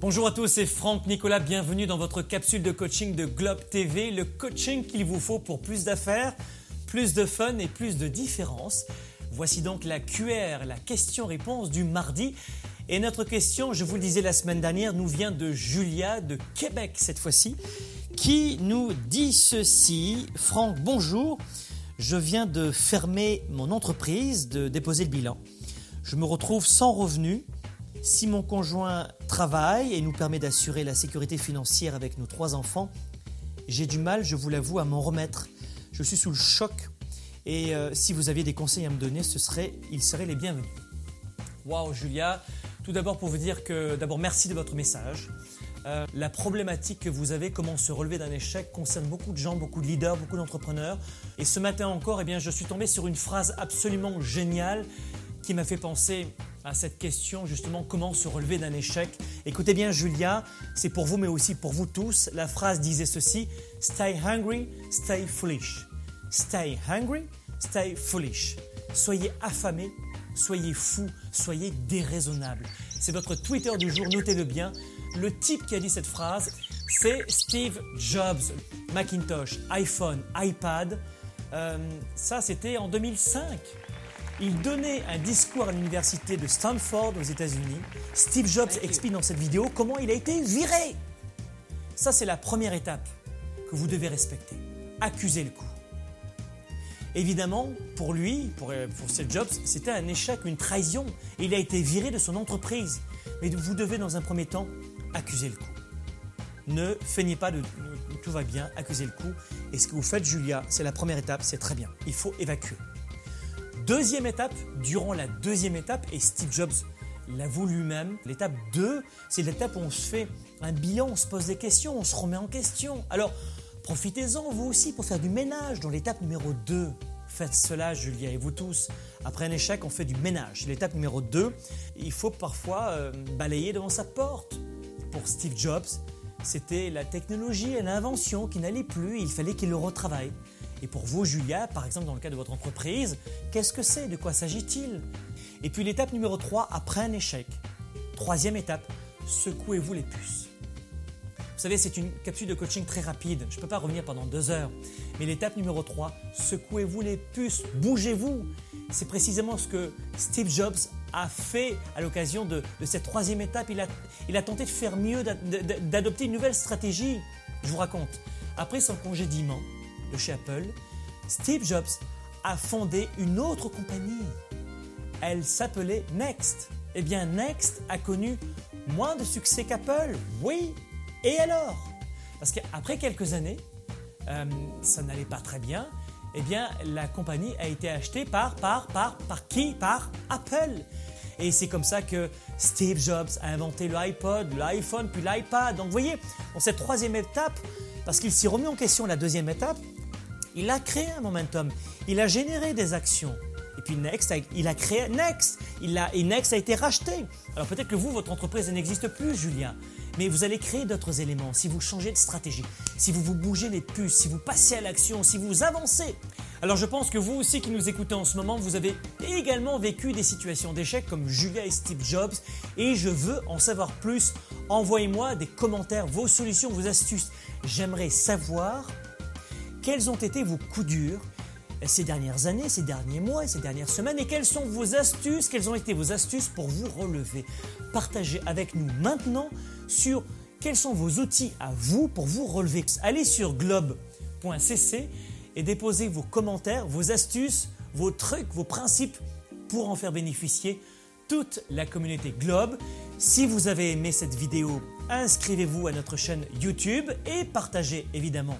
Bonjour à tous, c'est Franck Nicolas, bienvenue dans votre capsule de coaching de Globe TV, le coaching qu'il vous faut pour plus d'affaires, plus de fun et plus de différence. Voici donc la QR, la question-réponse du mardi. Et notre question, je vous le disais la semaine dernière, nous vient de Julia de Québec cette fois-ci, qui nous dit ceci. Franck, bonjour, je viens de fermer mon entreprise, de déposer le bilan. Je me retrouve sans revenu si mon conjoint travaille et nous permet d'assurer la sécurité financière avec nos trois enfants, j'ai du mal, je vous l'avoue, à m'en remettre. Je suis sous le choc et euh, si vous aviez des conseils à me donner, ce serait, ils seraient les bienvenus. Waouh, Julia, tout d'abord pour vous dire que, d'abord, merci de votre message. Euh, la problématique que vous avez, comment se relever d'un échec, concerne beaucoup de gens, beaucoup de leaders, beaucoup d'entrepreneurs. Et ce matin encore, eh bien, je suis tombé sur une phrase absolument géniale qui m'a fait penser à cette question justement comment se relever d'un échec. Écoutez bien Julia, c'est pour vous mais aussi pour vous tous. La phrase disait ceci, Stay hungry, stay foolish. Stay hungry, stay foolish. Soyez affamés, soyez fous, soyez déraisonnables. C'est votre Twitter du jour, notez-le bien. Le type qui a dit cette phrase, c'est Steve Jobs, Macintosh, iPhone, iPad. Euh, ça, c'était en 2005. Il donnait un discours à l'université de Stanford aux États-Unis. Steve Jobs explique dans cette vidéo comment il a été viré. Ça, c'est la première étape que vous devez respecter. Accuser le coup. Évidemment, pour lui, pour, pour Steve Jobs, c'était un échec, une trahison. Il a été viré de son entreprise. Mais vous devez, dans un premier temps, accuser le coup. Ne feignez pas de tout va bien, accusez le coup. Et ce que vous faites, Julia, c'est la première étape, c'est très bien. Il faut évacuer. Deuxième étape, durant la deuxième étape, et Steve Jobs l'avoue lui-même, l'étape 2, c'est l'étape où on se fait un bilan, on se pose des questions, on se remet en question. Alors, profitez-en vous aussi pour faire du ménage dans l'étape numéro 2. Faites cela, Julia, et vous tous. Après un échec, on fait du ménage. L'étape numéro 2, il faut parfois euh, balayer devant sa porte. Pour Steve Jobs, c'était la technologie et l'invention qui n'allait plus, il fallait qu'il le retravaille. Et pour vous, Julia, par exemple, dans le cas de votre entreprise, qu'est-ce que c'est De quoi s'agit-il? Et puis l'étape numéro 3, après un échec. Troisième étape, secouez-vous les puces. Vous savez, c'est une capsule de coaching très rapide. Je ne peux pas revenir pendant deux heures. Mais l'étape numéro 3, secouez-vous les puces, bougez-vous. C'est précisément ce que Steve Jobs a fait à l'occasion de, cette troisième étape. Il a, il a tenté de faire mieux, d'adopter une nouvelle stratégie. Je vous raconte. Après son congédiement, chez Apple, Steve Jobs a fondé une autre compagnie. Elle s'appelait Next. Eh bien, Next a connu moins de succès qu'Apple. Oui. Et alors? Parce qu'après quelques années, euh, ça n'allait pas très bien. Eh bien, la compagnie a été achetée par, par, par, par qui? Par Apple. Et c'est comme ça que Steve Jobs a inventé le iPod, l'iPhone, puis l'iPad. Donc, vous voyez, dans cette troisième étape, parce qu'il s'est remis en question la deuxième étape, il a créé un momentum, il a généré des actions. Et puis Next, il a créé Next, il a, et Next a été racheté. Alors peut-être que vous, votre entreprise, n'existe plus, Julien, mais vous allez créer d'autres éléments si vous changez de stratégie, si vous vous bougez les puces, si vous passez à l'action, si vous avancez. Alors je pense que vous aussi qui nous écoutez en ce moment, vous avez également vécu des situations d'échec comme Julia et Steve Jobs, et je veux en savoir plus. Envoyez-moi des commentaires, vos solutions, vos astuces. J'aimerais savoir quels ont été vos coups durs ces dernières années, ces derniers mois, ces dernières semaines et quelles sont vos astuces, quelles ont été vos astuces pour vous relever? Partagez avec nous maintenant sur quels sont vos outils à vous pour vous relever. Allez sur globe.cc et déposez vos commentaires, vos astuces, vos trucs, vos principes pour en faire bénéficier toute la communauté Globe. Si vous avez aimé cette vidéo, inscrivez-vous à notre chaîne YouTube et partagez évidemment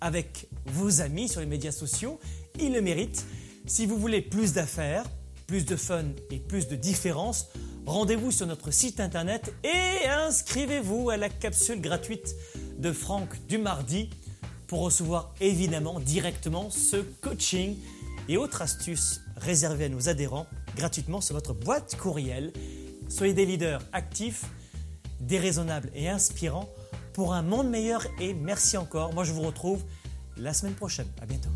avec vos amis sur les médias sociaux. Ils le méritent. Si vous voulez plus d'affaires, plus de fun et plus de différence, rendez-vous sur notre site internet et inscrivez-vous à la capsule gratuite de Franck du mardi pour recevoir évidemment directement ce coaching et autres astuces réservées à nos adhérents gratuitement sur votre boîte courriel. Soyez des leaders actifs, déraisonnables et inspirants pour un monde meilleur et merci encore. Moi je vous retrouve la semaine prochaine. À bientôt.